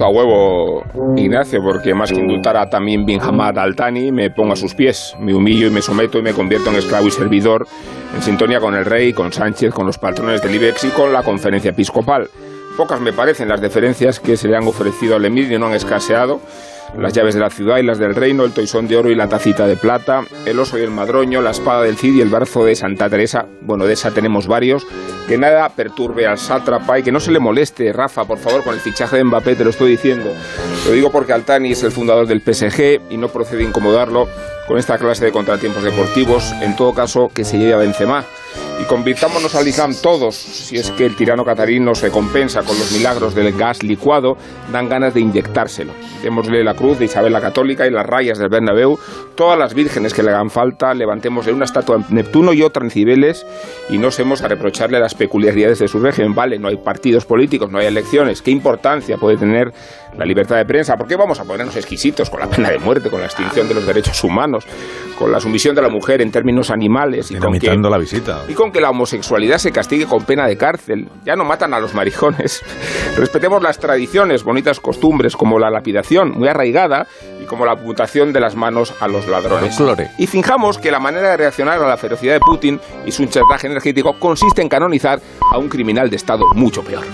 A huevo, Ignacio, porque más que indultar a Tamim bin Hamad al-Tani, me pongo a sus pies, me humillo y me someto y me convierto en esclavo y servidor, en sintonía con el rey, con Sánchez, con los patrones del IBEX y con la conferencia episcopal. Pocas me parecen las deferencias que se le han ofrecido al emir y no han escaseado las llaves de la ciudad y las del reino, el toisón de oro y la tacita de plata, el oso y el madroño, la espada del Cid y el brazo de Santa Teresa, bueno, de esa tenemos varios, que nada perturbe al sátrapa y que no se le moleste, Rafa, por favor, con el fichaje de Mbappé, te lo estoy diciendo. Lo digo porque Altani es el fundador del PSG y no procede incomodarlo con esta clase de contratiempos deportivos, en todo caso que se lleve a Benzema y convirtámonos al Islam todos. Si es que el tirano catarí no se compensa con los milagros del gas licuado, dan ganas de inyectárselo. Démosle la cruz de Isabel la Católica y las rayas del Bernabéu, todas las vírgenes que le hagan falta, levantémosle una estatua en Neptuno y otra en Cibeles y no semos a reprocharle las peculiaridades de su régimen. Vale, no hay partidos políticos, no hay elecciones. ¿Qué importancia puede tener la libertad de prensa? ¿Por qué vamos a ponernos exquisitos con la pena de muerte, con la extinción de los derechos humanos, con la sumisión de la mujer en términos animales y con que, la visita? Y con que la homosexualidad se castigue con pena de cárcel. Ya no matan a los marijones. Respetemos las tradiciones, bonitas costumbres como la lapidación, muy arraigada, y como la amputación de las manos a los ladrones. Y finjamos que la manera de reaccionar a la ferocidad de Putin y su chantaje energético consiste en canonizar a un criminal de Estado mucho peor.